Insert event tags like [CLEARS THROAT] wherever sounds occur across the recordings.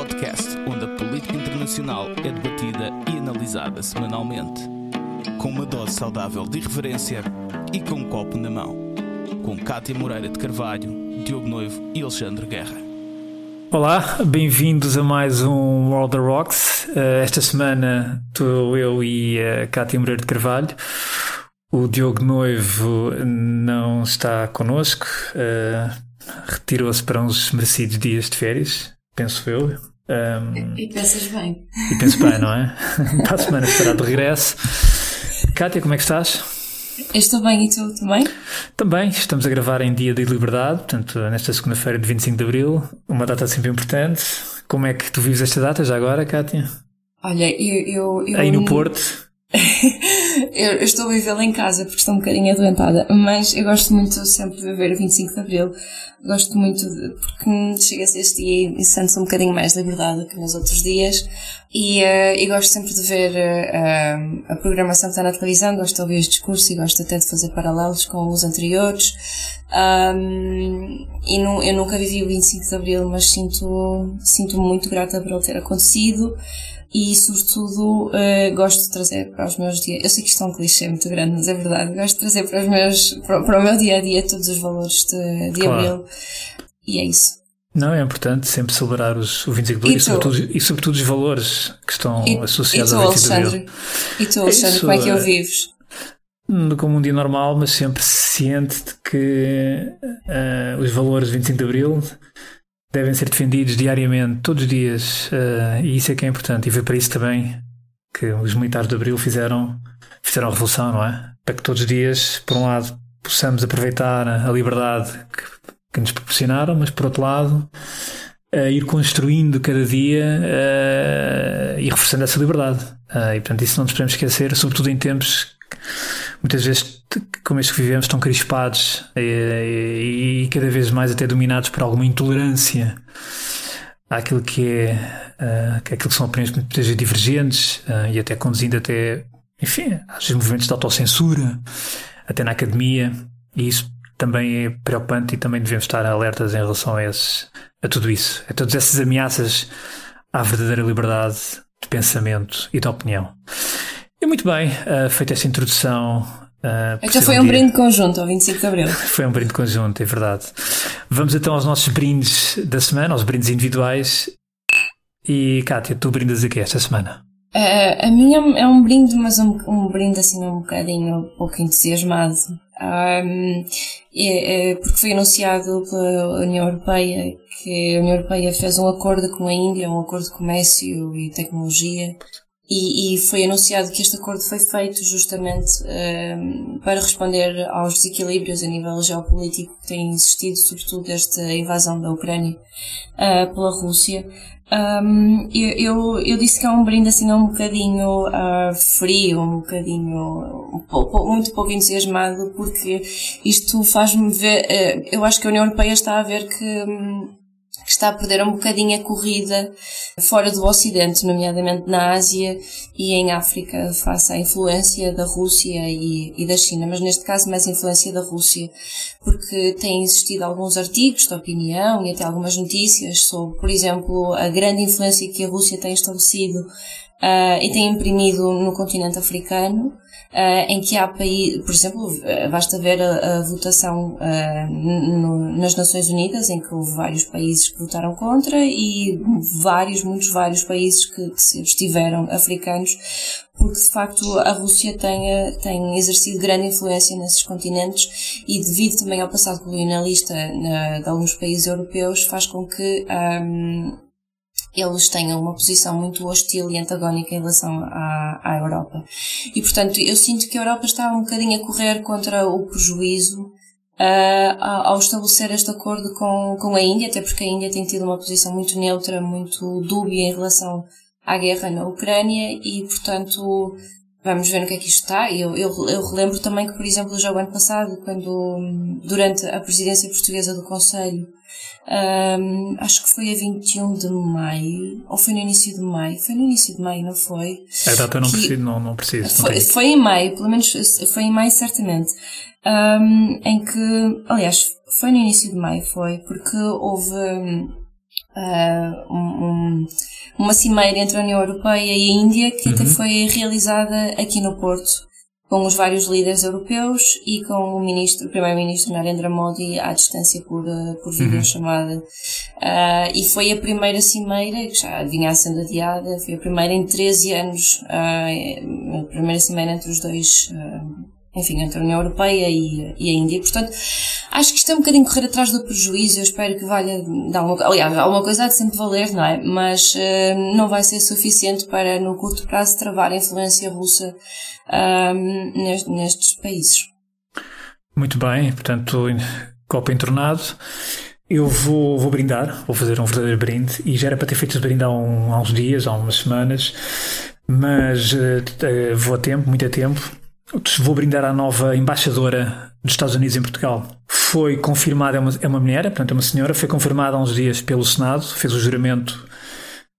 podcast onde a política internacional é debatida e analisada semanalmente. Com uma dose saudável de irreverência e com um copo na mão. Com Cátia Moreira de Carvalho, Diogo Noivo e Alexandre Guerra. Olá, bem-vindos a mais um World of Rocks. Uh, esta semana estou eu e a Cátia Moreira de Carvalho. O Diogo Noivo não está connosco, uh, retirou-se para uns merecidos dias de férias, penso eu. Um, e pensas bem. E penso bem, não é? [LAUGHS] para a semana estará de regresso. Cátia, como é que estás? Eu estou bem e tu também? Também, estamos a gravar em dia de liberdade, portanto, nesta segunda-feira de 25 de Abril, uma data sempre importante. Como é que tu vives esta data já agora, Cátia? Olha, eu. eu, eu... Aí no Porto? [LAUGHS] eu, estou a vivê-la em casa porque estou um bocadinho adoentada, mas eu gosto muito sempre de viver o 25 de Abril. Gosto muito de, porque chega-se este dia e sente-se um bocadinho mais liberdade que nos outros dias. E, uh, e gosto sempre de ver uh, a programação que está na televisão, gosto de ouvir os discursos e gosto até de fazer paralelos com os anteriores. Um, e eu nunca vivi o 25 de Abril, mas sinto, sinto muito grata por ele ter acontecido e, sobretudo, uh, gosto de trazer para os meus dias. Eu sei que isto é um clichê muito grande, mas é verdade. Gosto de trazer para, os meus, para, para o meu dia a dia todos os valores de, de claro. abril. E é isso. Não, é importante sempre celebrar os, o 25 de abril e, e, sobretudo, e sobretudo os valores que estão e, associados e tu, ao 25 de abril. E tu, Alexandre, é como é que eu é vives? Como um dia normal, mas sempre ciente de que uh, os valores do 25 de abril devem ser defendidos diariamente, todos os dias, uh, e isso é que é importante. E foi para isso também que os militares de Abril fizeram, fizeram a revolução, não é? Para que todos os dias, por um lado, possamos aproveitar a liberdade que, que nos proporcionaram, mas por outro lado, uh, ir construindo cada dia uh, e reforçando essa liberdade. e portanto, isso não nos podemos esquecer, sobretudo em tempos muitas vezes, como estes que vivemos, estão crispados e, e, cada vez mais até dominados por alguma intolerância àquilo que é, uh, que são opiniões muitas vezes divergentes uh, e até conduzindo até, enfim, às vezes movimentos de autocensura, até na academia, e isso também é preocupante e também devemos estar alertas em relação a, esses, a tudo isso, a todas essas ameaças à verdadeira liberdade de pensamento e de opinião. E muito bem, uh, feita esta introdução. Uh, então foi um, um brinde conjunto ao 25 de Abril. [LAUGHS] foi um brinde conjunto, é verdade. Vamos então aos nossos brindes da semana, aos brindes individuais. E Kátia, tu brindas aqui esta semana? Uh, a minha é um brinde, mas um, um brinde assim um bocadinho um pouco entusiasmado. Um, é, é, porque foi anunciado pela União Europeia que a União Europeia fez um acordo com a Índia, um acordo de comércio e tecnologia e, e, foi anunciado que este acordo foi feito justamente ehm, para responder aos desequilíbrios a nível geopolítico que têm existido, sobretudo desde a invasão da Ucrânia uh, pela Rússia. Um, ehm, eu, eu, disse que é um brinde assim um bocadinho uh, frio, um bocadinho um muito pouco entusiasmado, porque isto faz-me ver. Uh, eu acho que a União Europeia está a ver que. Um, que está a perder um bocadinho a corrida fora do Ocidente, nomeadamente na Ásia e em África, face à influência da Rússia e, e da China, mas neste caso mais a influência da Rússia, porque têm existido alguns artigos de opinião e até algumas notícias sobre, por exemplo, a grande influência que a Rússia tem estabelecido uh, e tem imprimido no continente africano, em que há países, por exemplo, basta ver a, a votação uh, no, nas Nações Unidas, em que houve vários países que votaram contra e vários, muitos vários países que, que se abstiveram africanos, porque de facto a Rússia tem, tem exercido grande influência nesses continentes e devido também ao passado colonialista na, de alguns países europeus, faz com que um, eles tenham uma posição muito hostil e antagónica em relação à, à Europa. E, portanto, eu sinto que a Europa está um bocadinho a correr contra o prejuízo uh, ao estabelecer este acordo com, com a Índia, até porque a Índia tem tido uma posição muito neutra, muito dúbia em relação à guerra na Ucrânia e, portanto, vamos ver no que é que isto está. Eu, eu, eu relembro também que, por exemplo, já o ano passado, quando, durante a presidência portuguesa do Conselho, um, acho que foi a 21 de maio, ou foi no início de maio, foi no início de maio, não foi? A data eu não, preciso, não, não preciso. Foi, não foi em maio, pelo menos foi em maio certamente, um, em que, aliás, foi no início de maio, foi, porque houve uh, um, uma cimeira entre a União Europeia e a Índia que uhum. até foi realizada aqui no Porto com os vários líderes europeus e com o ministro, o primeiro-ministro Narendra Modi à distância por, uh, por videochamada. Uhum. Uh, e foi a primeira cimeira, que já vinha sendo adiada, foi a primeira em 13 anos, uh, a primeira cimeira entre os dois uh, enfim, entre a União Europeia e, e, a Índia. Portanto, acho que isto é um bocadinho correr atrás do prejuízo. Eu espero que valha dar uma, aliás, alguma coisa há de sempre valer, não é? Mas uh, não vai ser suficiente para, no curto prazo, travar a influência russa uh, nestes, nestes países. Muito bem, portanto, copo entornado. Eu vou, vou brindar, vou fazer um verdadeiro brinde e já era para ter feito esse brinde há, um, há uns dias, há umas semanas, mas uh, vou a tempo, muito a tempo Vou brindar à nova embaixadora dos Estados Unidos em Portugal. Foi confirmada, é uma, é uma mulher, portanto é uma senhora, foi confirmada há uns dias pelo Senado, fez o juramento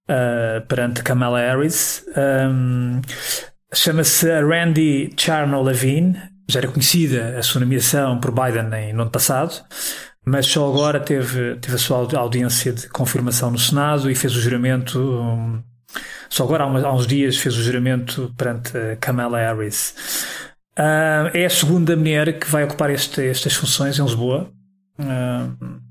uh, perante Kamala Harris. Um, Chama-se Randy Charno Levine, já era conhecida a sua nomeação por Biden no ano passado, mas só agora teve, teve a sua audiência de confirmação no Senado e fez o juramento. Um, só agora, há, há uns dias, fez o juramento perante Kamala Harris. Uh, é a segunda mulher que vai ocupar este, estas funções em Lisboa. Uh,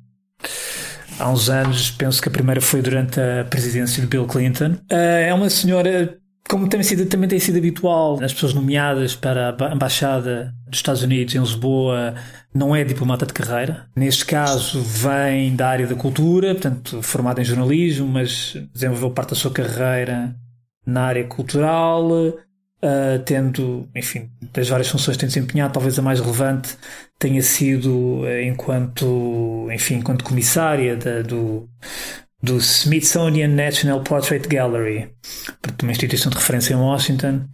há uns anos, penso que a primeira foi durante a presidência de Bill Clinton. Uh, é uma senhora, como também, sido, também tem sido habitual, as pessoas nomeadas para a Embaixada dos Estados Unidos em Lisboa não é diplomata de carreira. Neste caso, vem da área da cultura, portanto, formada em jornalismo, mas desenvolveu parte da sua carreira na área cultural, uh, tendo, enfim, das várias funções que tem desempenhado, talvez a mais relevante tenha sido uh, enquanto, enfim, enquanto comissária da, do, do Smithsonian National Portrait Gallery, uma instituição de referência em Washington,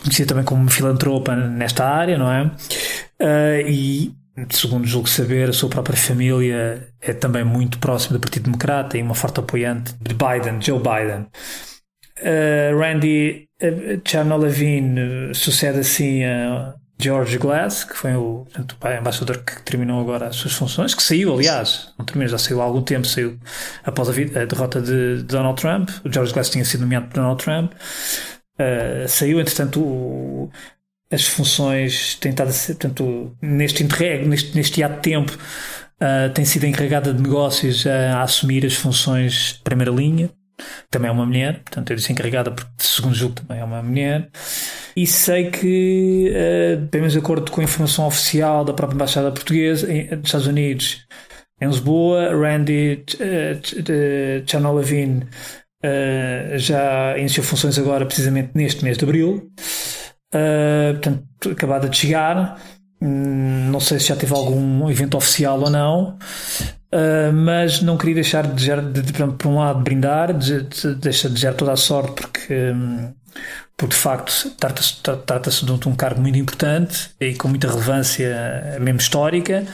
conhecida também como filantropa nesta área, não é? Uh, e segundo julgo saber, a sua própria família é também muito próxima do Partido Democrata e uma forte apoiante de Biden, Joe Biden. Uh, Randy uh, Chernolavin sucede assim a George Glass, que foi o, portanto, o embaixador que terminou agora as suas funções, que saiu, aliás, não terminou, já saiu há algum tempo, saiu após a, a derrota de, Donald Trump. O George Glass tinha sido nomeado por Donald Trump. Uh, saiu, entretanto, o, as funções têm estado a ser, portanto, neste interreg, neste, neste ato de tempo, uh, tem sido encarregada de negócios a, a, assumir as funções de primeira linha. Também é uma mulher, portanto, eu disse encarregada porque, segundo julgo, também é uma mulher. E sei que, uh, bem mais de acordo com a informação oficial da própria Embaixada Portuguesa dos Estados Unidos, em Lisboa, Randy uh, Chernolavin uh, já iniciou funções agora, precisamente neste mês de abril. Uh, portanto, acabada de chegar. Hum, não sei se já teve algum evento oficial ou não, uh, mas não queria deixar de, de, de, por um lado, brindar, de, de, deixar de desejar toda a sorte, porque, um, porque de facto trata-se trata de um cargo muito importante e com muita relevância, mesmo histórica.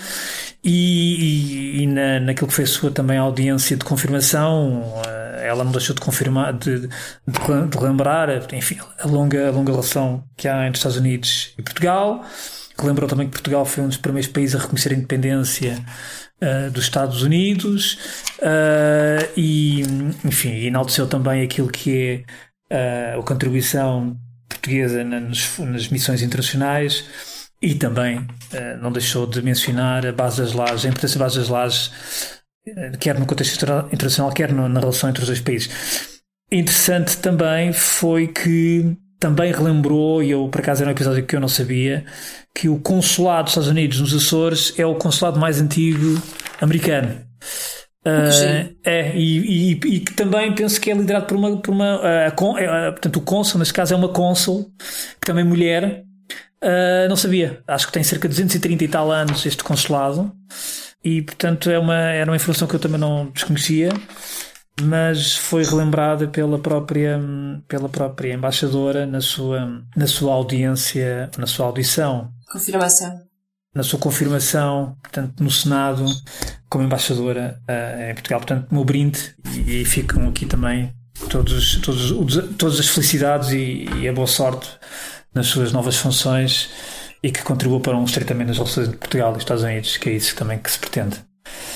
E, e, e na, naquilo que foi a sua também audiência de confirmação, eh, ela não deixou de confirmar, de, de, de lembrar, enfim, a longa, a longa relação que há entre os Estados Unidos e Portugal. Lembrou também que Portugal foi um dos primeiros países a reconhecer a independência uh, dos Estados Unidos uh, e, enfim, enalteceu também aquilo que é uh, a contribuição portuguesa nas, nas missões internacionais e também uh, não deixou de mencionar a base das lajes, a importância da base das lajes, uh, quer no contexto internacional, quer no, na relação entre os dois países. Interessante também foi que também relembrou, e eu por acaso era um episódio que eu não sabia, que o consulado dos Estados Unidos nos Açores é o consulado mais antigo americano. Uh, é, e, e, e, que também penso que é liderado por uma. Por uma uh, con, uh, portanto, o cônsul, neste caso, é uma cônsul, que também é mulher, Uh, não sabia. Acho que tem cerca de 230 e tal anos este consulado. E, portanto, é uma, era uma informação que eu também não desconhecia, mas foi relembrada pela própria, pela própria embaixadora na sua, na sua audiência, na sua audição. Confirmação. Na sua confirmação, portanto, no Senado, como embaixadora uh, em Portugal. Portanto, meu brinde, e, e ficam aqui também todos, todos, todas as felicidades e, e a boa sorte nas suas novas funções e que contribua para um estreitamento das relações entre Portugal e Estados Unidos, que é isso também que se pretende.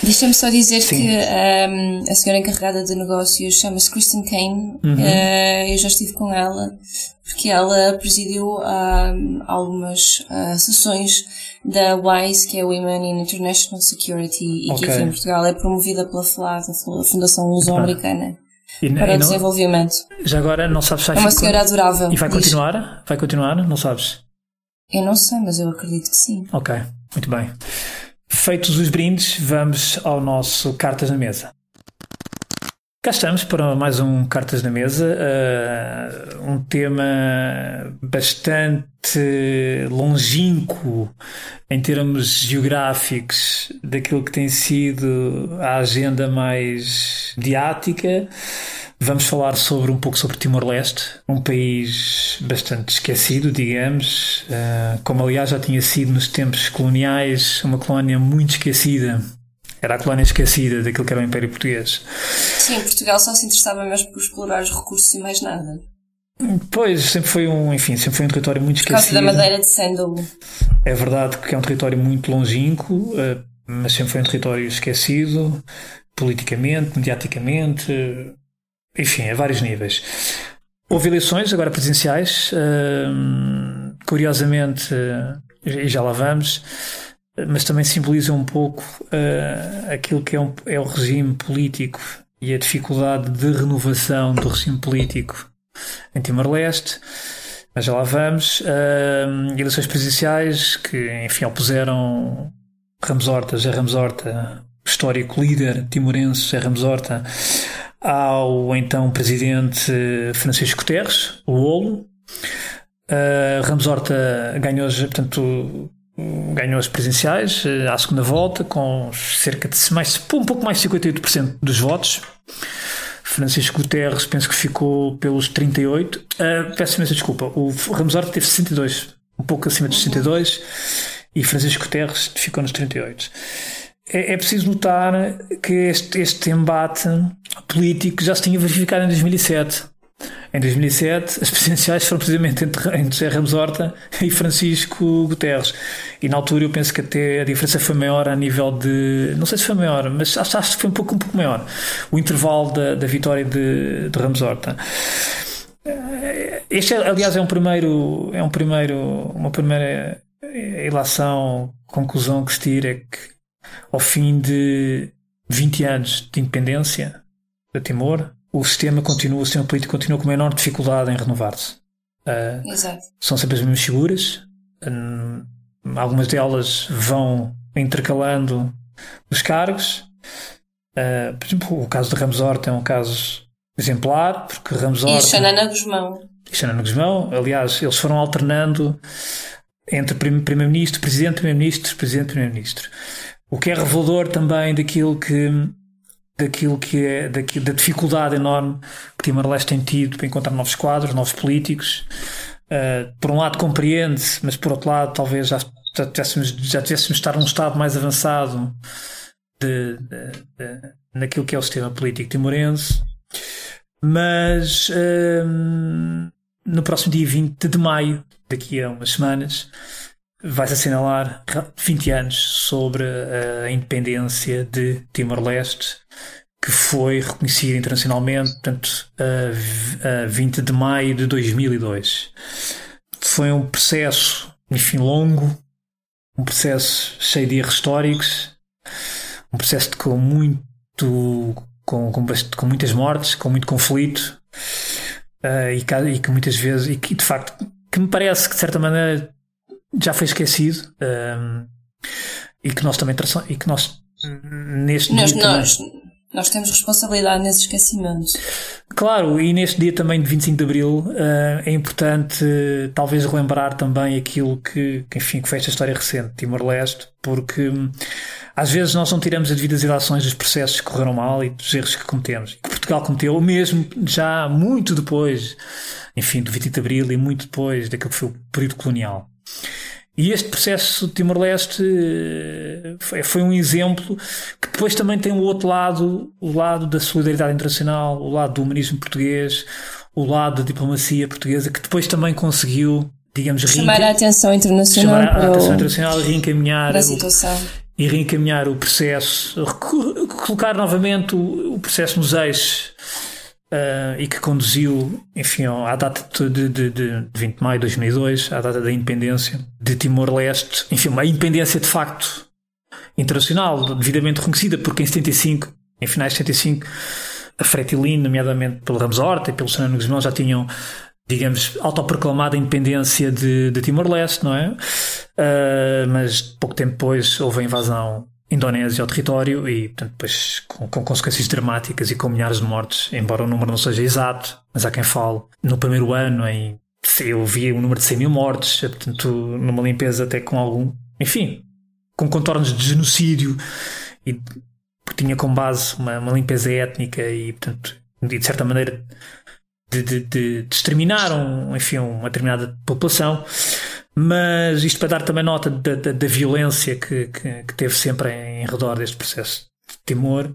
Deixa-me só dizer Sim. que um, a senhora encarregada de negócios chama-se Kristen Kane. Uhum. Uh, eu já estive com ela porque ela presidiu um, algumas uh, sessões da WISE, que é Women in International Security, e okay. que aqui em Portugal é promovida pela a Fundação Luso-Americana. para o desenvolvimento. Já agora não sabes se É uma senhora adorável. E vai continuar? Vai continuar? Não sabes? Eu não sei, mas eu acredito que sim. Ok, muito bem. Feitos os brindes, vamos ao nosso Cartas na Mesa. Cá estamos para mais um Cartas na Mesa, uh, um tema bastante longínquo em termos geográficos daquilo que tem sido a agenda mais diática. Vamos falar sobre um pouco sobre Timor-Leste, um país bastante esquecido, digamos, uh, como aliás já tinha sido nos tempos coloniais, uma colónia muito esquecida era a colónia esquecida daquilo que era o Império Português. Sim, Portugal só se interessava mesmo por explorar os recursos e mais nada. Pois, sempre foi um, enfim, sempre foi um território muito esquecido. Por causa da madeira de sândalo. É verdade que é um território muito longínquo, eh, mas sempre foi um território esquecido, politicamente, mediaticamente, enfim, a vários níveis. Houve eleições agora presenciais, eh, curiosamente, eh, e já lá vamos, mas também simboliza um pouco uh, aquilo que é, um, é, o regime político e a dificuldade de renovação do regime político em Timor-Leste. Mas já lá vamos. Uh, eleições presidenciais que, enfim, opuseram Ramos Horta, José Ramos Horta, histórico líder timorense José Ramos Horta, ao então presidente Francisco Guterres, o Olo. Uh, Ramos Horta ganhou, portanto, ganhou as presidenciais eh, à segunda volta com cerca de mais, um pouco mais de 58% dos votos. Francisco Guterres penso que ficou pelos 38. Uh, peço imensa desculpa. O Ramos Horta teve 62, um pouco acima dos 62, e Francisco Guterres ficou nos 38. É, é preciso notar que este, este embate político já se tinha verificado em 2007 em 2007, as presidenciais foram precisamente entre, José Ramos Horta e Francisco Guterres. E na altura eu penso que até a diferença foi maior a nível de. Não sei se foi maior, mas acho, acho que foi um pouco, um pouco maior. O intervalo da, da vitória de, de Ramos Horta. Este, aliás, é um primeiro, é um primeiro, uma primeira ilação, conclusão que se tira é que ao fim de 20 anos de independência da Timor, o sistema continua, o sistema político continua com uma enorme dificuldade em renovar-se. Uh, Exato. São sempre as mesmas figuras, um, algumas delas vão intercalando os cargos. Uh, por exemplo, o caso de Ramos Horta é um caso exemplar, porque Ramos Horta. E Xanana Guzmão. E Xanana Guzmão, aliás, eles foram alternando entre Primeiro-Ministro, Presidente, Primeiro-Ministro, Presidente, Primeiro-Ministro. O que é revelador também daquilo que daquilo que é daquilo, da dificuldade enorme que Timor-Leste tem tido para encontrar novos quadros, novos políticos. Uh, por um lado compreende-se, mas por outro lado talvez já, já, tivéssemos, já tivéssemos estar num estado mais avançado de, de, de, naquilo que é o sistema político timorense. Mas uh, no próximo dia 20 de maio, daqui a umas semanas, vai-se assinalar 20 anos sobre a independência de Timor-Leste, que foi reconhecida internacionalmente, portanto, a, 20 de maio de 2002. Foi um processo, enfim, longo, um processo cheio de erros históricos, um processo com muito com, com, com muitas mortes, com muito conflito uh, e, e, que, muitas vezes e que de facto que me parece que de certa maneira já foi esquecido um, e que nós também e que nós neste nós, dia nós, também, nós temos responsabilidade nesse esquecimento. Claro, e neste dia também de 25 de Abril uh, é importante uh, talvez relembrar também aquilo que, que, enfim, que foi esta história recente de Timor-Leste, porque um, às vezes nós não tiramos as devidas ilações dos processos que correram mal e dos erros que cometemos. Que Portugal cometeu, mesmo já muito depois, enfim, do 25 de Abril e muito depois daquilo que foi o período colonial. E este processo de Timor-Leste eh, foi, um exemplo que depois também tem o outro lado, o lado da solidariedade internacional, o lado do humanismo português, o lado da diplomacia portuguesa, que depois também conseguiu, digamos, chamar a atenção internacional, chamar a atenção internacional, reencaminhar a situação. e reencaminhar o processo, colocar novamente o, o processo nos eixos uh, e que conduziu, enfim, à data de, de, de 20 de maio de 2002, à data da independência de Timor-Leste, enfim, uma independência de facto internacional, devidamente reconhecida, porque em 75, em finais de 75, a Fretilin, nomeadamente pelo Ramos Horta e pelo Senado Guzmão, já tinham digamos, autoproclamada independência de, de Timor-Leste, não é? Uh, mas pouco tempo depois houve a invasão indonésia ao território e, portanto, depois com, com, consequências dramáticas e com milhares de mortes, embora o número não seja exato, mas há quem fale. No primeiro ano, em, eu vi um número de 100 mil mortes, portanto, numa limpeza até com algum, enfim, com contornos de genocídio e porque tinha como base uma, uma limpeza étnica e, portanto, de certa maneira de, de, de, de exterminar um, enfim, uma determinada população. Mas isto para dar também nota da, da, da violência que, que, que, teve sempre em, redor deste processo de Timor.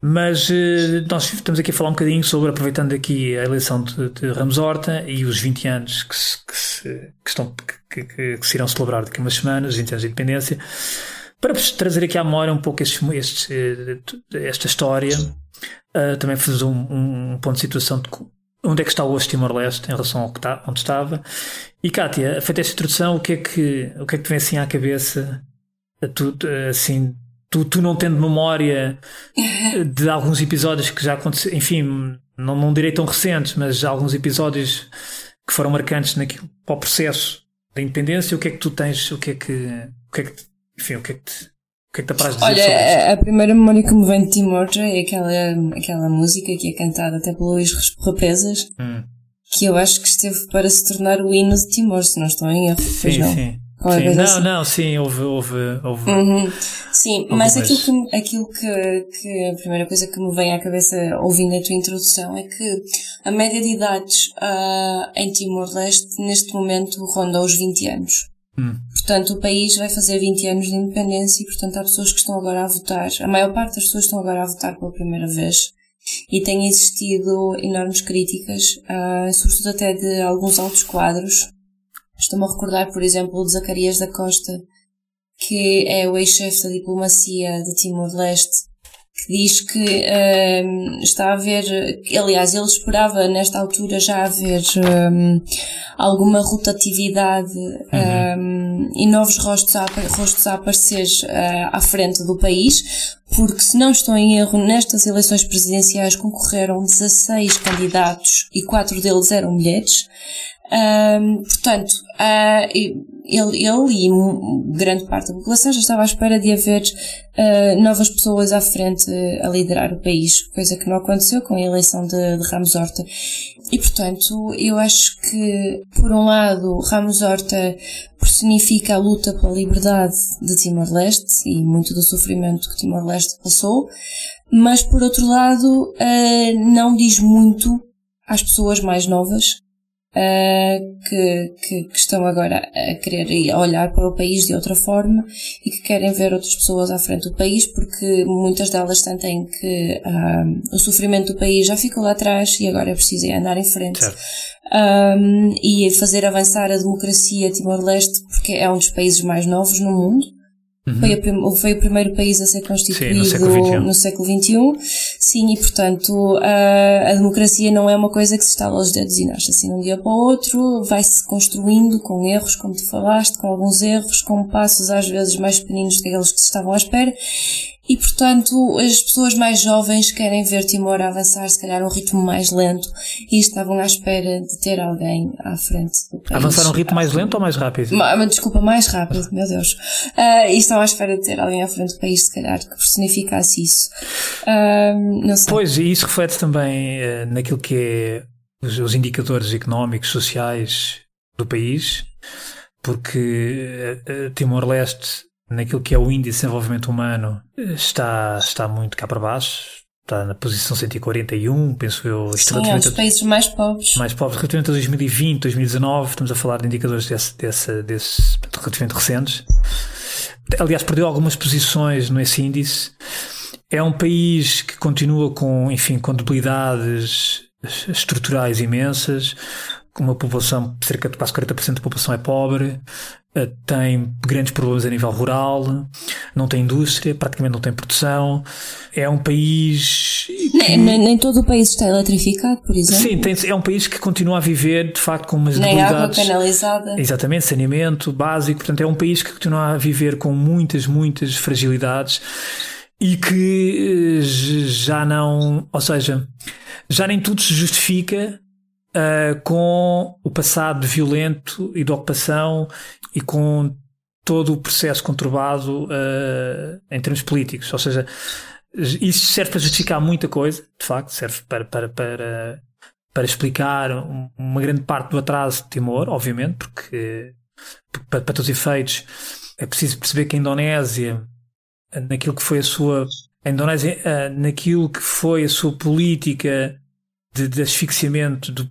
Mas eh, nós estamos aqui a falar um bocadinho sobre, aproveitando aqui a eleição de, de Ramos Horta e os 20 anos que se, que se, que estão, que, que, se irão celebrar daqui a umas semanas, 20 anos de independência, para trazer aqui à memória um pouco eh, esta história, uh, também fazer um, um, ponto de situação de onde é que está hoje Timor-Leste em relação ao que está, onde estava. E Kátia, feita esta introdução, o que é que, o que, é que te vem assim à cabeça? Tu, assim, tu, tu não tendo memória [LAUGHS] de alguns episódios que já aconteceram, enfim, não, não direi tão recentes, mas alguns episódios que foram marcantes naquilo, para o processo da independência, o que é que tu tens, o que é que, o que é que, enfim, o que é que te, que é que te apraz dizer Olha, a primeira memória que me vem de Timor é aquela, aquela música que é cantada até pelo Luís Represas, hum. que eu acho que esteve para se tornar o hino de Timor, se não estou em erro. Sim, não. sim. sim. Não, assim. não, sim, houve, houve, houve. Uhum. Sim, houve mas aquilo, que, aquilo que, que a primeira coisa que me vem à cabeça ouvindo a tua introdução é que a média de idades uh, em Timor-Leste neste momento ronda os 20 anos. Hum. Portanto, o país vai fazer 20 anos de independência e, portanto, há pessoas que estão agora a votar. A maior parte das pessoas estão agora a votar pela primeira vez. E tem existido enormes críticas, uh, sobretudo até de alguns altos quadros. Estou-me a recordar, por exemplo, de Zacarias da Costa, que é o ex-chefe da diplomacia de Timor-Leste, diz que um, está a haver, aliás, ele esperava nesta altura já haver um, alguma rotatividade uhum. um, e novos rostos a, rostos a aparecer uh, à frente do país, porque se não estou em erro, nestas eleições presidenciais concorreram 16 candidatos e quatro deles eram mulheres. Um, portanto, uh, ele, ele e grande parte da população já estava à espera de haver uh, novas pessoas à frente a liderar o país, coisa que não aconteceu com a eleição de, de Ramos Horta. E, portanto, eu acho que, por um lado, Ramos Horta personifica a luta pela liberdade de Timor-Leste e muito do sofrimento que Timor-Leste passou, mas, por outro lado, uh, não diz muito às pessoas mais novas uh, que, que, que, estão agora a querer a olhar para o país de outra forma e que querem ver outras pessoas à frente do país porque muitas delas sentem que uh, o sofrimento do país já ficou lá atrás e agora é preciso andar em frente. Um, e fazer avançar a democracia Timor-Leste porque é um dos países mais novos no mundo Uhum. Foi, a, foi, o primeiro país a ser constituído Sim, no, século XXI. Sim, e portanto a, a, democracia não é uma coisa que se estala aos dedos e nasce assim de um dia para o outro, vai-se construindo com erros, como tu falaste, com alguns erros, com passos às vezes mais pequeninos do que aqueles que se estavam à espera, e, portanto, as pessoas mais jovens querem ver Timor avançar, se calhar, um ritmo mais lento e estavam à espera de ter alguém à frente do país. Avançar um ritmo mais lento ou mais rápido? Ma, desculpa, mais rápido, meu Deus. Uh, e estão à espera de ter alguém à frente do país, se calhar, que personificasse isso. Uh, não sei. Pois, e isso reflete também uh, naquilo que é os, os indicadores económicos, sociais do país, porque Timor-Leste naquilo que é o índice de desenvolvimento humano, está, está muito cá para baixo. Está na posição 141, penso eu. Sim, é um dos países mais pobres. Mais pobres, relativamente a 2020, 2019, estamos a falar de indicadores desse, desse, desse relativamente recentes. Aliás, perdeu algumas posições nesse índice. É um país que continua com, enfim, com debilidades estruturais imensas, uma população, cerca de quase 40% da população é pobre, tem grandes problemas a nível rural, não tem indústria, praticamente não tem produção. É um país. Que... Nem, nem, todo o país está eletrificado, por exemplo. Sim, tem, é um país que continua a viver, de facto, com umas nem debilidades. água canalizada. Exatamente, saneamento básico. Portanto, é um país que continua a viver com muitas, muitas fragilidades e que eh, já não. Ou seja, já nem tudo se justifica uh, com o passado violento e de ocupação e com todo o processo conturbado uh, em termos políticos. Ou seja, isso serve para justificar muita coisa, de facto, serve para, para, para, para explicar uma grande parte do atraso de Timor, obviamente, porque para, para todos os efeitos é preciso perceber que a Indonésia, naquilo que foi a sua a Indonésia, uh, naquilo que foi a sua política de, de asfixiamento do,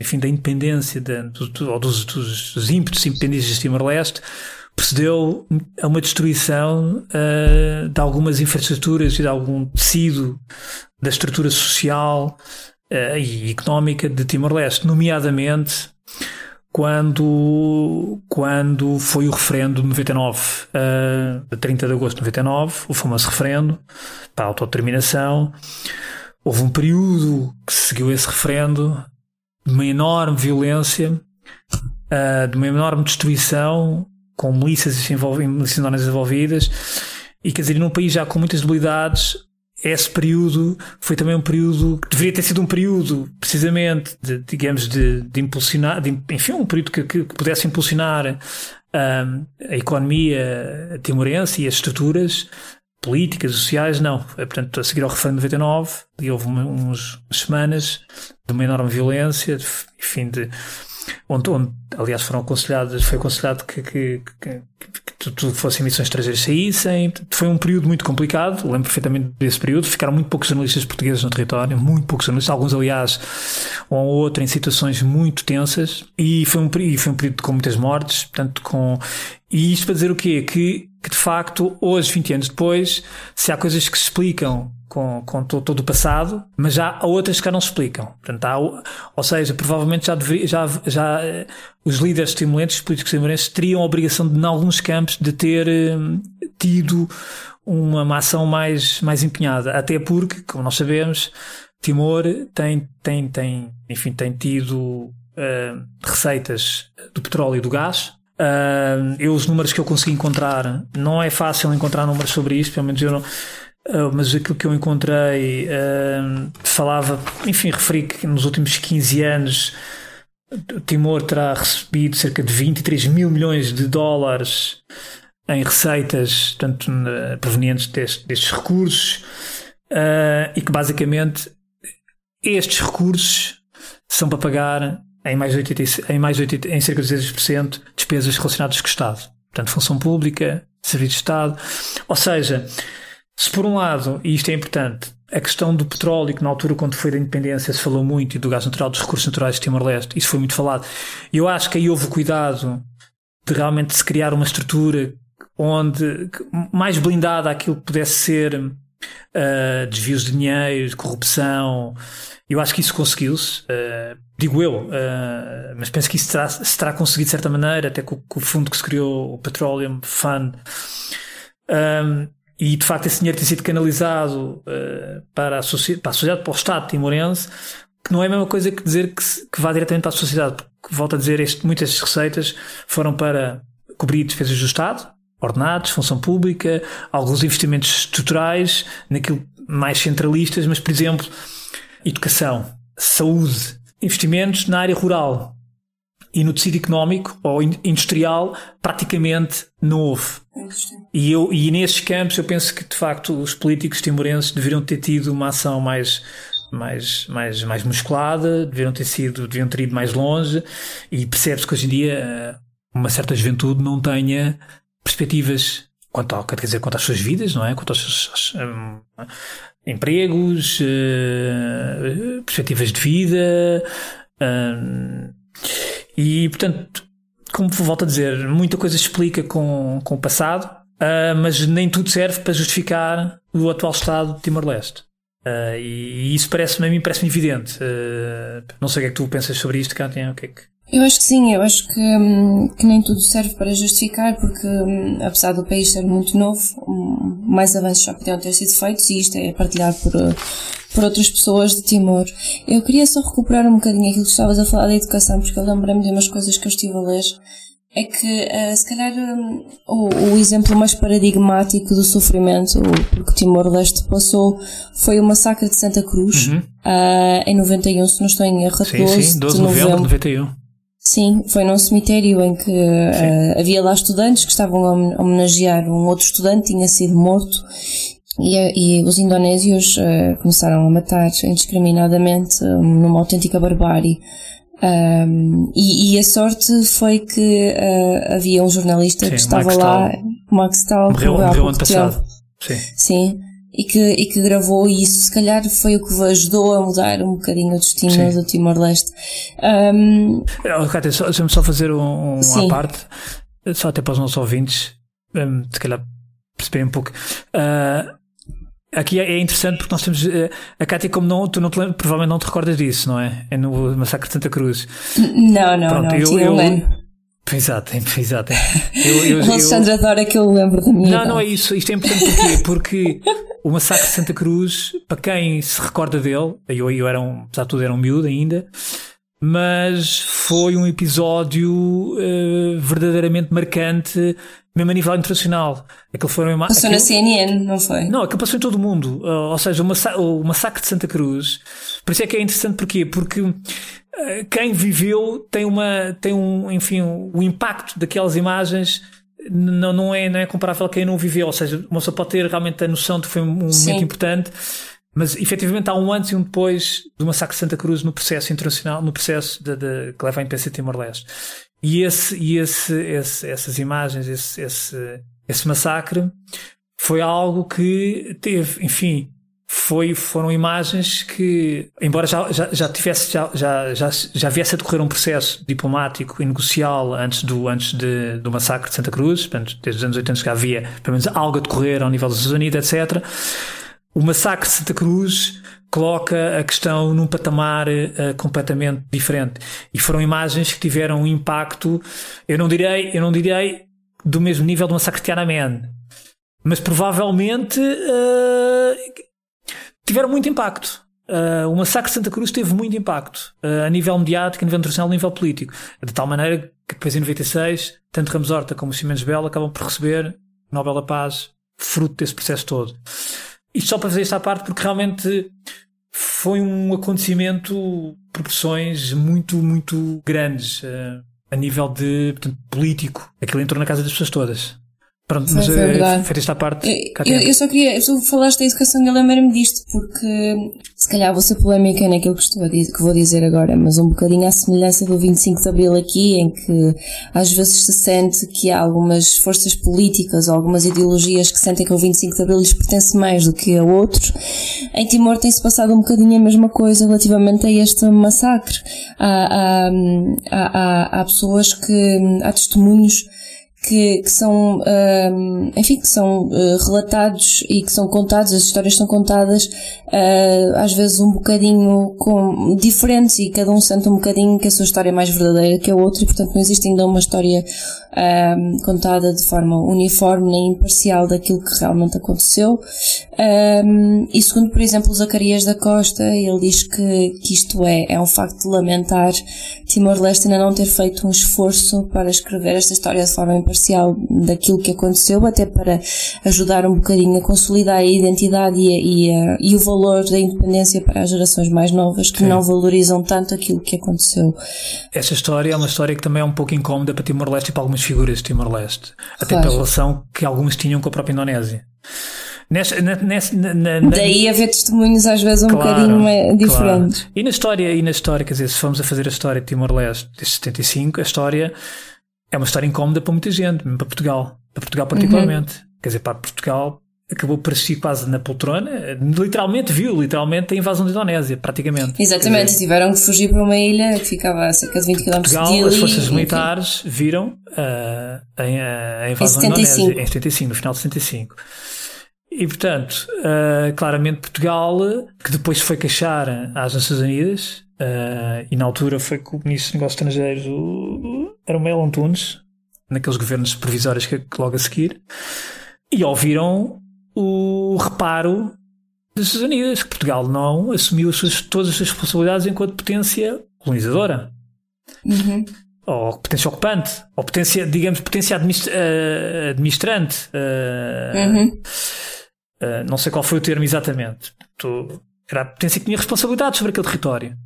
enfim, da independência, de, do, ou dos, dos, ímpetos independentes de Timor-Leste, procedeu a uma destruição uh, de algumas infraestruturas e de algum tecido da estrutura social uh, e económica de Timor-Leste, nomeadamente quando, quando foi o referendo de 99, uh, 30 de agosto de 99, o famoso referendo para a autodeterminação. Houve um período que seguiu esse referendo de uma enorme violência, uh, de uma enorme destruição, com milícias, envolv envolvidas, e quer dizer, num país já com muitas debilidades, esse período foi também um período que deveria ter sido um período, precisamente, de, digamos, de, de impulsionar, de, enfim, um período que, que, pudesse impulsionar um, a economia timorense e as estruturas políticas, sociais, não. Portanto, a seguir ao referendo de 99, e houve umas semanas de uma enorme violência, enfim, de, onde, onde, aliás, foram aconselhadas, foi aconselhado que, que, que, que tudo fossem emissões estrangeiras saíssem. Foi um período muito complicado, lembro perfeitamente desse período. Ficaram muito poucos jornalistas portugueses no território, muito poucos jornalistas, alguns, aliás, um ou outro em situações muito tensas. E foi um, e foi um período com muitas mortes, portanto, com. E isto para dizer o quê? Que, que de facto, hoje, 20 anos depois, se há coisas que se explicam com, com todo, todo, o passado, mas já há outras que não se explicam. Portanto, há, ou seja, provavelmente já, deveria, já, já eh, os líderes estimulantes, os políticos estimulantes, teriam a obrigação, de, em alguns campos, de ter eh, tido uma, uma ação mais, mais empenhada. Até porque, como nós sabemos, Timor tem, tem, tem, enfim, tem tido uh, receitas do petróleo e do gás. Uh, eu, os números que eu consegui encontrar, não é fácil encontrar números sobre isto, pelo menos eu não mas aquilo que eu encontrei uh, falava, enfim, referi que nos últimos 15 anos o Timor terá recebido cerca de 23 mil milhões de dólares em receitas, tanto uh, provenientes deste, destes recursos, uh, e que basicamente estes recursos são para pagar em mais de 80, em, mais de 80, em cerca de 16% despesas relacionadas com o Estado. Portanto, função pública, serviço de Estado. Ou seja, se por um lado, e isto é importante, a questão do petróleo, que na altura, quando foi da independência, se falou muito, e do gás natural, dos recursos naturais de Timor-Leste, isso foi muito falado. Eu acho que aí houve cuidado de realmente se criar uma estrutura onde mais blindada aquilo que pudesse ser uh, desvios de dinheiro, corrupção. Eu acho que isso conseguiu-se, uh, digo eu, uh, mas penso que isso terá, se terá conseguido de certa maneira, até com, com o fundo que se criou, o Petroleum Fund. Um, e de facto esse dinheiro tem sido canalizado uh, para, a para a sociedade, para o Estado timorense, que não é a mesma coisa que dizer que, se, que vá diretamente para a sociedade, porque, volto a dizer, este, muitas das receitas foram para cobrir despesas do Estado, ordenados, função pública, alguns investimentos estruturais, naquilo mais centralistas, mas, por exemplo, educação, saúde, investimentos na área rural, e no tecido económico ou industrial praticamente não houve. E, eu, e nesses campos eu penso que de facto os políticos timorenses deveriam ter tido uma ação mais mais, mais, mais musculada, deveriam ter sido, deveriam ter ido mais longe e percebe-se que hoje em dia eh, uma certa juventude não tenha perspectivas quanto, ao, quer dizer, quanto às suas vidas, não é? Quanto aos seus um, empregos, uh, perspectivas de vida. Um, e, portanto, como volto a dizer, muita coisa se explica com, com o passado, uh, mas nem tudo serve para justificar o atual estado de Timor-Leste. Uh, e, e, isso parece-me a mim parece-me evidente. Uh, não sei o que é que tu pensas sobre isto, Cátia. O que é que... Eu acho que sim, eu acho que, hum, que nem tudo serve para justificar, porque hum, apesar do país ser muito novo, hum, mais avanços já podiam ter sido feitos e isto é partilhado por, por outras pessoas de Timor. Eu queria só recuperar um bocadinho aquilo que estavas a falar da educação, porque eu lembrei-me de umas coisas que eu estive a ler é que uh, se calhar o, o, exemplo mais paradigmático do sofrimento que Timor-Leste passou foi o massacre de Santa Cruz uhum. uh, em 91, se não estou em erro, sim, 12, sim, 12 de novembro de 91. Sim, foi num cemitério em que uh, havia lá estudantes que estavam a homenagear um outro estudante que tinha sido morto e, e os indonésios começaram a matar indiscriminadamente numa autêntica barbárie. Um, e, e, a sorte foi que uh, havia um jornalista Sim, que estava lá, Max Tal, morreu, morreu ano passado. Sim. Sim. E que, e que gravou e isso se calhar foi o que ajudou a mudar um bocadinho o destino Sim. do Timor-Leste. Um, Cátia, só, deixa-me só fazer um, um à parte, só até para os nossos ouvintes, um, se calhar perceberem um pouco. Uh, Aqui é interessante porque nós temos eh, a Cátia, como não, tu não te provavelmente não te recordas disso, não é? É no Massacre de Santa Cruz. Não, não, Pronto, não. Eu, eu, eu, exato, exato. Eu, eu, o Alexandre eu, adora que eu lembro da minha. Não, não é isso. Isto é importante porquê? [LAUGHS] Porque o Massacre de Santa Cruz, para quem se recorda dele, eu, eu era um, apesar de tudo, era um miúdo ainda, mas foi um episódio uh, verdadeiramente marcante mesmo a nível internacional. Aquilo foi uma, passou aquilo, na CNN, não foi? Não, aquilo passou em todo o mundo. Uh, ou seja, o, massa o, massacre de Santa Cruz. Por isso é que é interessante porquê? Porque uh, quem viveu tem uma, tem um, enfim, o impacto daquelas imagens não, não, é, não é comparável a quem não viveu. Ou seja, uma pessoa pode ter realmente a noção de que foi um momento Sim. importante. Mas efetivamente há um antes e um depois do massacre de Santa Cruz no processo internacional, no processo de, de, que leva à independência de Timor-Leste. E, esse, e esse, esse, essas imagens, esse, esse, esse massacre, foi algo que teve, enfim, foi, foram imagens que, embora já, já, já tivesse, já, já, já, já viesse a decorrer um processo diplomático e negocial antes do, antes de, do massacre de Santa Cruz, portanto, desde os anos 80 já havia pelo menos algo a decorrer ao nível dos Estados Unidos, etc. O massacre de Santa Cruz coloca a questão num patamar uh, completamente diferente. E foram imagens que tiveram um impacto, eu não direi, eu não direi do mesmo nível de uma Tiananmen, mas provavelmente uh, tiveram muito impacto. Uh, o massacre de Santa Cruz teve muito impacto uh, a nível mediático, a nível internacional, a nível político. De tal maneira que depois em 96, tanto Ramos Horta como o Siemens Bell acabam por receber o Nobel da Paz fruto desse processo todo. Isto só para fazer esta parte porque realmente foi um acontecimento proporções muito, muito grandes uh, a nível de portanto, político. Aquilo entrou na casa das pessoas todas. Pronto, mas é, feita esta parte. Eu, eu, só queria, tu falaste da educação e eu lembro-me disto, porque se calhar vou ser polémica naquilo que, estou a dizer, que vou dizer agora, mas um bocadinho à semelhança do 25 de Abril aqui, em que às vezes se sente que há algumas forças políticas ou algumas ideologias que sentem que o 25 de Abril lhes pertence mais do que a outros. Em Timor tem-se passado um bocadinho a mesma coisa relativamente a este massacre. Há, há, há, há pessoas que, há testemunhos que, que são, um, enfim, que são uh, relatados e que são contados, as histórias são contadas, uh, às vezes um bocadinho com, diferentes e cada um sente um bocadinho que a sua história é mais verdadeira que a outra e portanto não existe ainda uma história um, contada de forma uniforme nem imparcial daquilo que realmente aconteceu. Um, e segundo, por exemplo, Zacarias da Costa, ele diz que, que isto é, é um facto de lamentar Timor-Leste ainda não ter feito um esforço para escrever esta história de forma imparcial daquilo que aconteceu, até para ajudar um bocadinho a consolidar a identidade e, a, e, a, e o valor da independência para as gerações mais novas que Sim. não valorizam tanto aquilo que aconteceu. Esta história é uma história que também é um pouco incómoda para Timor-Leste e para algumas figuras de Timor-Leste, até claro. pela relação que alguns tinham com a própria Indonésia. Nessa, nessa, na, na, Daí haver testemunhos às vezes um claro, bocadinho diferentes. Claro. E na história, e na história, quer dizer, se formos a fazer a história de Timor-Leste desde 75, a história é uma história incómoda para muita gente, mesmo para Portugal, para Portugal particularmente. Uhum. Quer dizer, para Portugal acabou por assistir quase na poltrona, literalmente viu, literalmente, a invasão da Indonésia, praticamente. Exatamente, dizer, tiveram que fugir para uma ilha que ficava a cerca de 20 km Portugal, de Dili, as forças militares enfim. viram uh, a, a, invasão da Indonésia em 75, no final de 75. e portanto, uh, claramente Portugal, que depois foi queixar às Nações Unidas, uh, e na altura foi com o Ministro dos Negócios Estrangeiros, o, era o Melo Antunes, naqueles governos provisórios que, que logo a seguir, e ouviram o reparo das Nações Unidas, que Portugal não assumiu as suas, todas as suas responsabilidades enquanto potência colonizadora. Uhum. Ou potência ocupante, ou potência, digamos, potência uh, administrante. Uh, uhum. uh, não sei qual foi o termo exatamente. Era a potência que tinha responsabilidade sobre aquele território.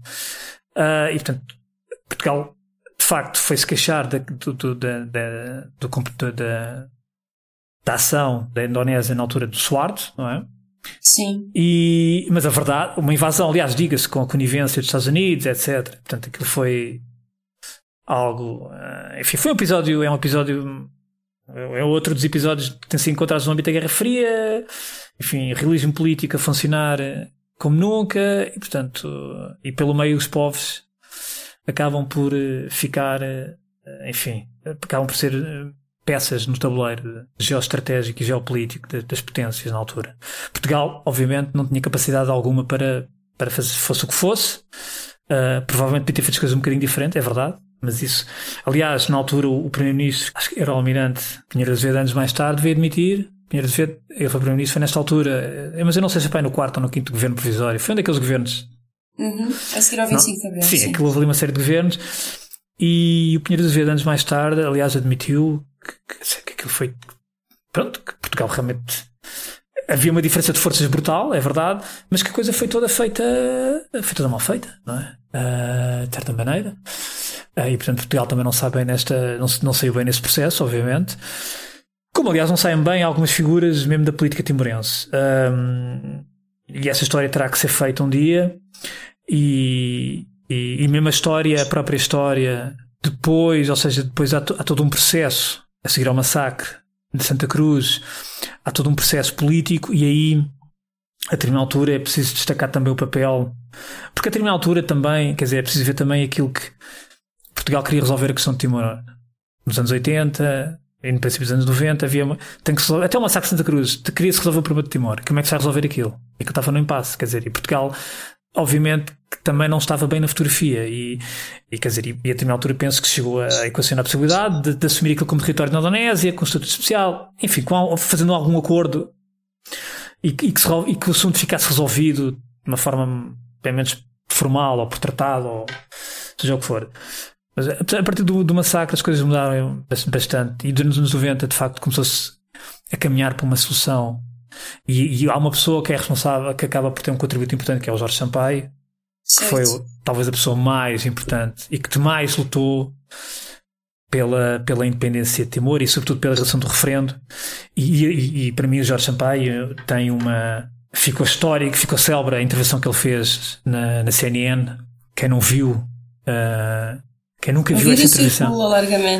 e, portanto, Portugal, facto, foi-se queixar da, do, do, da, da, do, da, da ação da Indonésia na altura do SWART, não é? Sim. E, mas a verdade, uma invasão, aliás, diga-se com a conivência dos Estados Unidos, etc. Portanto, aquilo foi algo. Uh, enfim, foi um episódio, é um episódio. É outro dos episódios que tem se encontrado no âmbito da Guerra Fria. Enfim, realismo político a funcionar como nunca, e portanto, e pelo meio os povos acabam por eh, ficar, eh, enfim, acabam por ser peças no tabuleiro geoestratégico e geopolítico das potências na altura. Portugal, obviamente, não tinha capacidade alguma para, para fazer, fosse o que fosse. Uh, provavelmente podia ter feito as coisas um bocadinho diferente, é verdade. Mas isso, aliás, na altura o Primeiro-Ministro, acho que era o Almirante Pinheiro Azevedo, anos mais tarde, veio admitir. Pinheiro Azevedo, ele foi Primeiro-Ministro, foi nesta altura, eh, mas eu não sei se foi no quarto ou no quinto governo provisório, foi um daqueles governos. Uhum. A seguir ao 25 de abril. Sim, sim, aquilo houve ali uma série de governos. E o Pinheiro Azevedo, anos mais tarde, aliás, admitiu que, que aquilo foi. Pronto, que Portugal realmente. Havia uma diferença de forças brutal, é verdade, mas que a coisa foi toda feita. Foi toda mal feita, não é? Uh, de certa maneira. Uh, e portanto Portugal também não sabe bem nesta. Não, não saiu bem nesse processo, obviamente. Como aliás não saem bem algumas figuras mesmo da política timorense. Um, e essa história terá que ser feita um dia. E, e, e mesmo a história, a própria história, depois, ou seja, depois há, há todo um processo a seguir ao massacre de Santa Cruz, há todo um processo político e aí a determinada altura é preciso destacar também o papel, porque a determinada altura também, quer dizer, é preciso ver também aquilo que Portugal queria resolver a questão de Timor. Nos anos 80 e no princípio dos anos 90 havia uma, tem que resolver, até o massacre de Santa Cruz, queria-se resolver o problema de Timor. Como é que se vai resolver aquilo? E que estava no impasse, quer dizer, e Portugal obviamente que também não estava bem na fotografia e, e quer dizer, e, e a determinada altura penso que chegou a equacionar a possibilidade de, de, assumir aquilo como território da Indonésia, com estatuto especial, enfim, com, fazendo algum acordo e, e, que se, e, que o assunto ficasse resolvido de uma forma bem menos formal ou por tratado ou seja o que for. Mas a partir do, do massacre as coisas mudaram bastante e nos anos 90 de facto começou-se a caminhar para uma solução e, e, há uma pessoa que é responsável, que acaba por ter um contributo importante, que é o Jorge Sampaio, que foi talvez a pessoa mais importante e que mais lutou pela, pela independência de Timor e, sobretudo, pela relação do referendo. E, e, e para mim, o Jorge Sampaio tem uma. Ficou histórico, ficou célebre a intervenção que ele fez na, na CNN. Quem não viu, uh, quem nunca viu essa intervenção.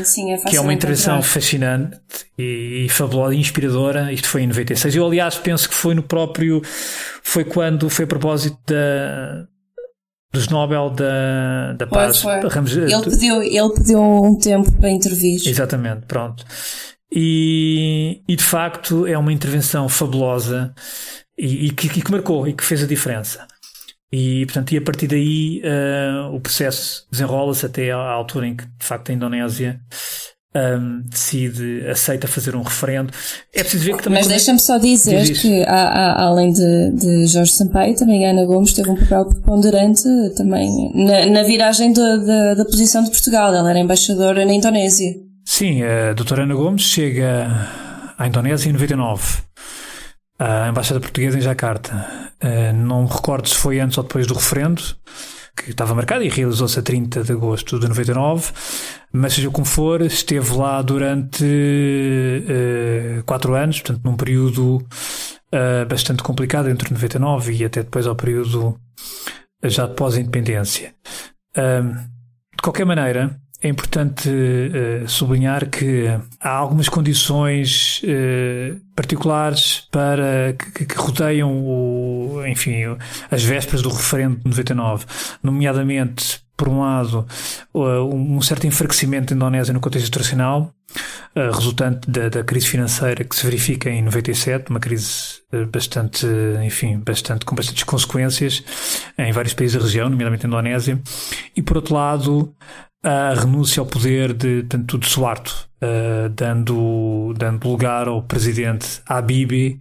Sim, é que é uma intervenção fascinante e, e fabulosa e inspiradora. Isto foi em 96. Eu, aliás, penso que foi no próprio. Foi quando foi a propósito da. Dos Nobel da, da Paz. Ramos, ele, pediu, ele pediu um tempo para intervir. Exatamente, pronto. E, e de facto é uma intervenção fabulosa e, e, que, e que marcou e que fez a diferença. E, portanto, e a partir daí uh, o processo desenrola-se até à altura em que, de facto, a Indonésia um, ehm, decide, aceita fazer um referendo. É preciso ver que também. Mas deixa-me só dizer diz que, há, há, além de, de Jorge Sampaio, também Ana Gomes teve um papel preponderante também na, na viragem de, de, da posição de Portugal. Ela era embaixadora na Indonésia. Sim, a doutora Ana Gomes chega à Indonésia em 99 a Embaixada Portuguesa em Jacarta. Uh, não me recordo se foi antes ou depois do referendo, que estava marcado e realizou-se a 30 de agosto de 99, mas seja como for, esteve lá durante uh, quatro anos, portanto, num período uh, bastante complicado entre 99 e até depois ao período já pós a independência. de qualquer maneira, é importante uh, sublinhar que há algumas condições uh, particulares para que, que, rodeiam o, enfim, as vésperas do referendo de 99, nomeadamente por um lado, um certo enfraquecimento da Indonésia no contexto internacional, uh, resultante da, da, crise financeira que se verifica em 97, uma crise bastante, enfim, bastante, com bastantes consequências em vários países da região, nomeadamente a Indonésia, e por outro lado, a renúncia ao poder de, tanto de Suarto, uh, dando, dando lugar ao presidente Habib,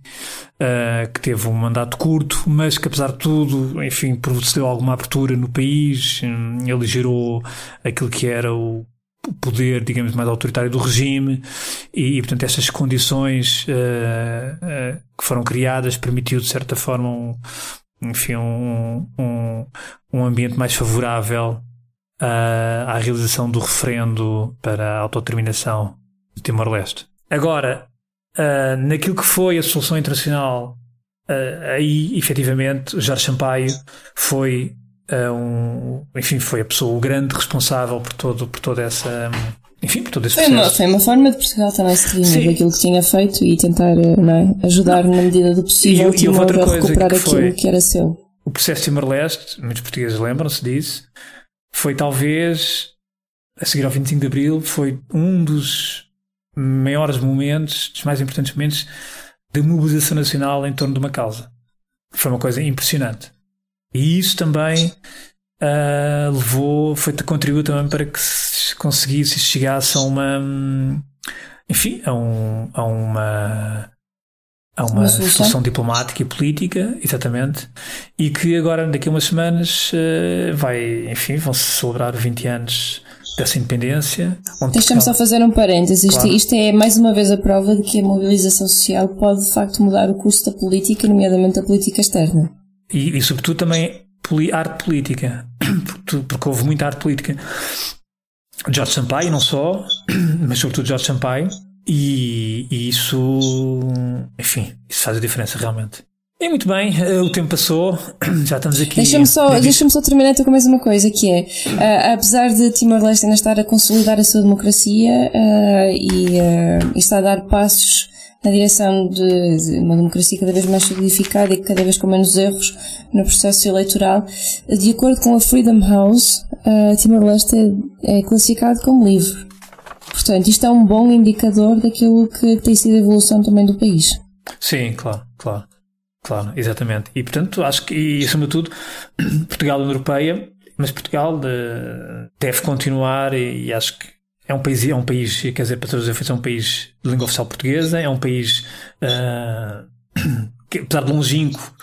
uh, que teve um mandato curto, mas que apesar de tudo, enfim, procedeu alguma abertura no país, um, ele gerou aquilo que era o poder, digamos, mais autoritário do regime e, e portanto, estas condições uh, que foram criadas permitiu, de certa forma, um, enfim, um, um, um ambiente mais favorável uh, à realização do referendo para a autodeterminação de Timor-Leste. Agora, uh, naquilo que foi a solução internacional, uh, aí efetivamente Jorge Sampaio foi um, enfim, foi a pessoa, o grande responsável por todo, por toda essa, enfim, por todo esse foi uma, foi uma forma de Portugal também se redimir daquilo que tinha feito e tentar é? ajudar na medida do possível e, Timor a recuperar que aquilo que era seu. O processo de Timor-Leste, muitos portugueses lembram-se disso, foi talvez, a seguir ao 25 de Abril, foi um dos maiores momentos, dos mais importantes momentos de mobilização nacional em torno de uma causa. Foi uma coisa impressionante. E isso também uh, levou, foi contribuiu também para que se conseguisse, se chegasse a uma, enfim, a, um, a uma Há uma, uma solução. solução. diplomática e política, exatamente, e que agora, daqui a umas semanas, eh, vai, enfim, vão-se celebrar 20 anos dessa independência. Deixa-me só fazer um parênteses. Claro. Isto, isto, é mais uma vez a prova de que a mobilização social pode, de facto, mudar o curso da política, nomeadamente a política externa. E, e sobretudo, também arte política, porque houve muita arte política. Jorge Sampaio, não só, [CLEARS THROAT] mas sobretudo Jorge Sampaio, e, e, isso, enfim, isso faz a diferença realmente. E muito bem, eh, o tempo passou, [CLEARS THROAT] já estamos aqui. Deixa-me só, deixa só terminar então com mais uma coisa, que é, uh, apesar de Timor-Leste ainda estar a consolidar a sua democracia uh, e, uh, e está a dar passos na direção de, de, uma democracia cada vez mais solidificada e cada vez com menos erros no processo eleitoral, de acordo com a Freedom House, Timor-Leste é, é classificado como livre. Portanto, isto é um bom indicador daquilo que tem sido a evolução também do país. Sim, claro, claro. Claro, exatamente. E portanto, acho que, e acima de tudo, [CLEARS THROAT] Portugal é Europeia, mas Portugal de, deve continuar e, e, acho que é um país, é um país, quer dizer, para todos os efeitos, é um país de língua oficial portuguesa, é um país uh, [CLEARS THROAT] que, apesar de longínquo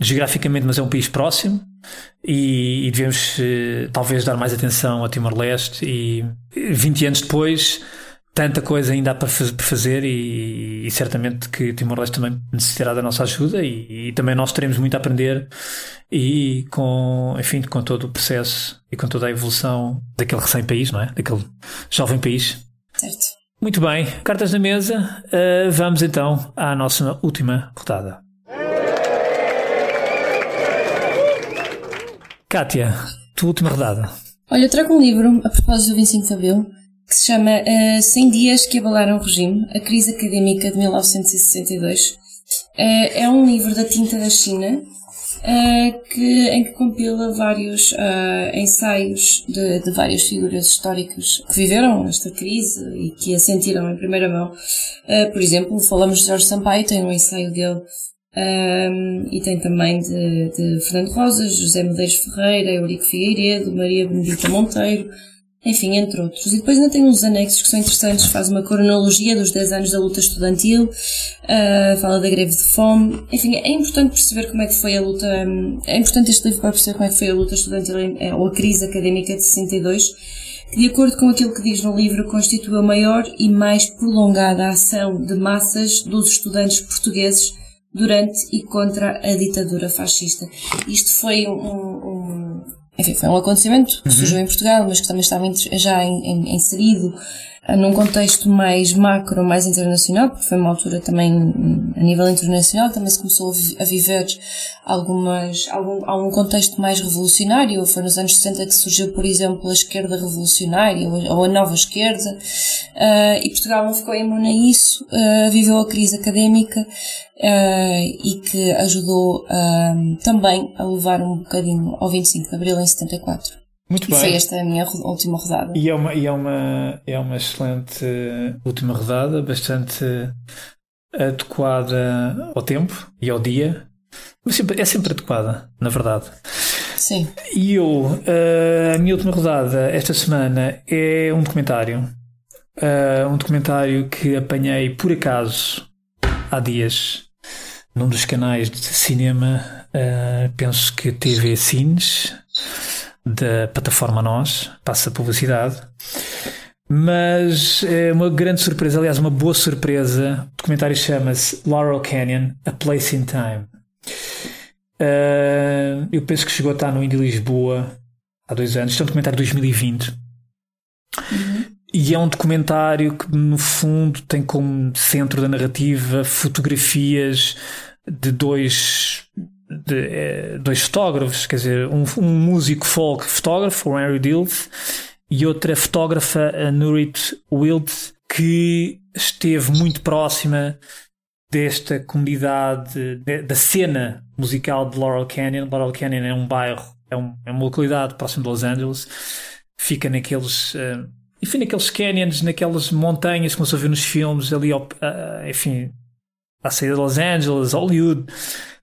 geograficamente, mas é um país próximo, e, e devemos eh, talvez dar mais atenção a Timor-Leste e 20 anos depois tanta coisa ainda há para fazer e, e certamente que Timor-Leste também necessitará da nossa ajuda e, e, também nós teremos muito a aprender e com, enfim, com todo o processo e com toda a evolução daquele recém-país, não é? Daquele jovem país. Certo. Muito bem, cartas na mesa. Uh, vamos então à nossa última rodada. Kátia, tua última rodada. Olha, eu trago um livro a propósito do 25 de Abril que se chama uh, 100 Dias que Abalaram o Regime, a Crise Académica de 1962. Uh, eh, é um livro da tinta da China uh, que, em que compila vários uh, ensaios de, de, várias figuras históricas que viveram esta crise e que a sentiram em primeira mão. por exemplo, falamos de Jorge Sampaio, tem um ensaio dele um, e tem também de, de, Fernando Rosas, José Medeiros Ferreira, Eurico Figueiredo, Maria Benedita Monteiro, enfim, entre outros. E depois ainda tem uns anexos que são interessantes, faz uma cronologia dos 10 anos da luta estudantil, uh, fala da greve de fome, enfim, é importante perceber como é que foi a luta, é importante este livro para perceber como é que foi a luta estudantil, eh, ou a crise académica de 62, que de acordo com aquilo que diz no livro, constituiu a maior e mais prolongada ação de massas dos estudantes portugueses durante e contra a ditadura fascista. Isto foi um, um enfim, foi um acontecimento que uhum. surgiu em Portugal, mas que também estava já inserido num contexto mais macro, mais internacional, porque foi uma altura também a nível internacional, também se começou a viver algumas, algum, algum contexto mais revolucionário. Foi nos anos 60 que surgiu, por exemplo, a esquerda revolucionária ou a nova esquerda, uh, e Portugal não ficou imune a isso, uh, viveu a crise académica, uh, e que ajudou também a levar um bocadinho ao 25 de Abril em 74. Muito bem. foi esta a minha última rodada. E é uma, e é uma, é uma excelente última rodada, bastante adequada ao tempo e ao dia. Mas sempre, é sempre adequada, na verdade. Sim. E eu, a minha última rodada esta semana é um documentário. um documentário que apanhei por acaso há dias num dos canais de cinema, penso que TV Cines, da plataforma Nós, passa publicidade. Mas é uma grande surpresa, aliás, uma boa surpresa. O documentário chama-se Laurel Canyon, A Place in Time. Uh, eu penso que chegou a estar no Indie Lisboa há dois anos. Isto é um documentário de 2020. Uhum. E é um documentário que, no fundo, tem como centro da narrativa fotografias de dois, de, é, dois fotógrafos, quer dizer, um, um músico folk fotógrafo, o Henry Dills, e outra fotógrafa, a Nurit Wild, que esteve muito próxima desta comunidade, de, da cena musical de Laurel Canyon. Laurel Canyon é um bairro, é, um, é uma localidade próximo de Los Angeles, fica naqueles. Uh, enfim, naqueles canyons, naquelas montanhas como se vê nos filmes, ali, uh, enfim, à saída de Los Angeles, Hollywood,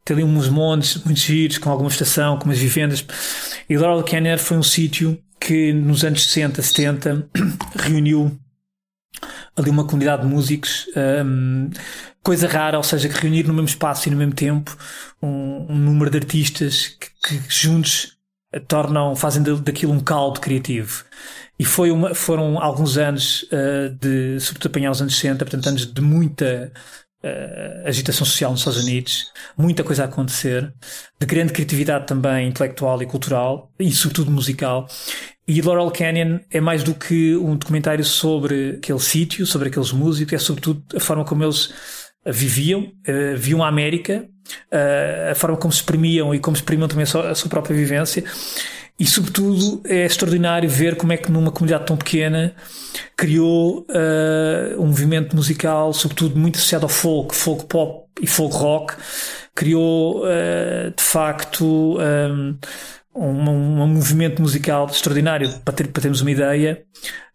tem ali uns montes muito giros, com alguma estação, com umas vivendas. E Laurel Canyon foi um sítio que nos anos 60, 70 [COUGHS] reuniu ali uma comunidade de músicos, um, coisa rara, ou seja, que reunir no mesmo espaço e no mesmo tempo um, um número de artistas que, que juntos tornam, fazem daquilo um caldo criativo. E foi uma, foram alguns anos uh, de, sobretudo apanhar os anos 60, portanto, anos de muita uh, agitação social nos Estados Unidos, muita coisa a acontecer, de grande criatividade também intelectual e cultural, e sobretudo musical. E Laurel Canyon é mais do que um documentário sobre aquele sítio, sobre aqueles músicos, é sobretudo a forma como eles viviam, uh, viam a América, uh, a forma como se exprimiam e como exprimiam também a sua, a sua própria vivência. E, sobretudo, é extraordinário ver como é que numa comunidade tão pequena criou uh, um movimento musical, sobretudo muito associado ao folk, folk pop e folk rock, criou, uh, de facto, um, um, um, movimento musical extraordinário. Para, ter, para termos uma ideia,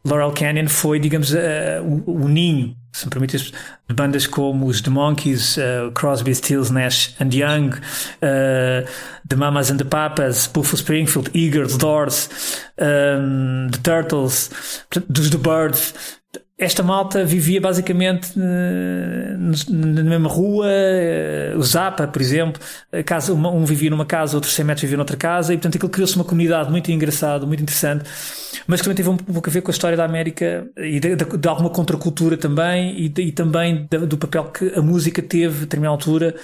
Laurel Canyon foi, digamos, uh, o, o, ninho, se me permites, de bandas como os The Monkeys, uh, Crosby, Stills, Nash and Young, uh, The Mamas and the Papas, Buffalo Springfield, Eagles, Doors, um, The Turtles, dos The Birds, esta malta vivia basicamente eh, na mesma rua, eh, o Zapa, por exemplo, casa, um vivia numa casa, outro 100 metros vivia noutra casa, e portanto aquilo criou-se uma comunidade muito engraçada, muito interessante, mas que também teve um pouco a ver com a história da América e de, de, de alguma contracultura também, e, de, e também do papel que a música teve, a determinada altura,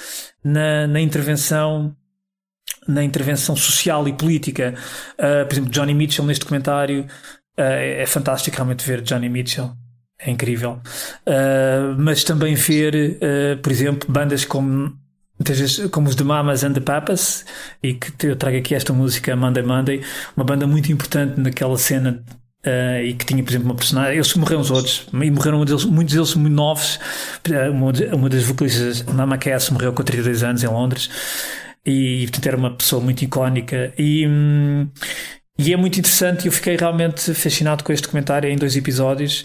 na, na intervenção na intervenção social e política. Uh, por exemplo, Johnny Mitchell neste documentário uh, é fantástico realmente ver Johnny Mitchell é incrível. Uh, mas também ver, uh, por exemplo, bandas como como os The Mamas and the Papas e que eu trago aqui esta música Monday Monday, uma banda muito importante naquela cena uh, e que tinha, por exemplo, uma personagem. Eles morreram os outros e morreram deles, muitos deles muito novos. Uma, uma das vocalistas, Mama Cass, morreu com 32 anos em Londres e, portanto, era uma pessoa muito icónica. E. Hum, e é muito interessante, eu fiquei realmente fascinado com este documentário em dois episódios,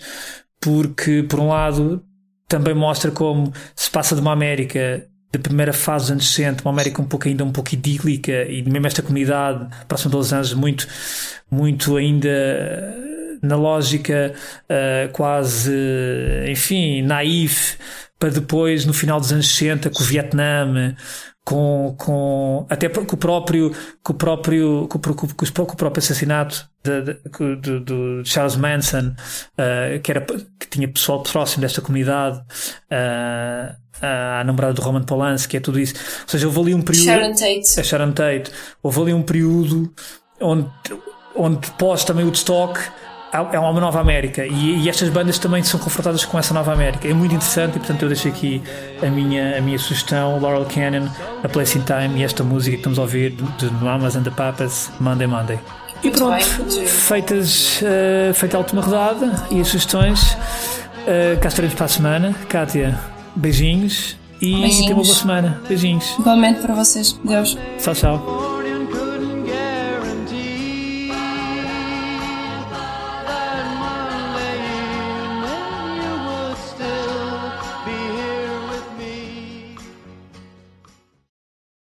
porque, por um lado, também mostra como se passa de uma América da primeira fase dos anos 60, uma América um pouco ainda um pouco idílica e mesmo esta comunidade, próximo dos anos, muito, muito ainda na lógica uh, quase, enfim, naif, para depois, no final dos anos 60, com o Vietnã, com, com até com o próprio com o próprio com, com, com, com o próprio assassinato de, de Charles Manson uh, que era que tinha pessoal próximo desta comunidade uh, a namorada do Roman Polanski é tudo isso. Ou seja houve ali um período Sharon Tate. A Sharon Tate. Houve ali um período onde onde pós também o Woodstock é uma nova América e, e, estas bandas também são confrontadas com essa nova América. É muito interessante e portanto eu deixo aqui a minha, a minha sugestão, Laurel Cannon, A Place in Time e esta música que estamos a ouvir de Mamas and the Papas, Monday Monday. E pronto, feitas, uh, feita a última rodada e as sugestões, uh, cá estaremos para a semana. Kátia, beijinhos e beijinhos. tenha uma boa semana. Beijinhos. Igualmente para vocês. Deus. Tchau, tchau.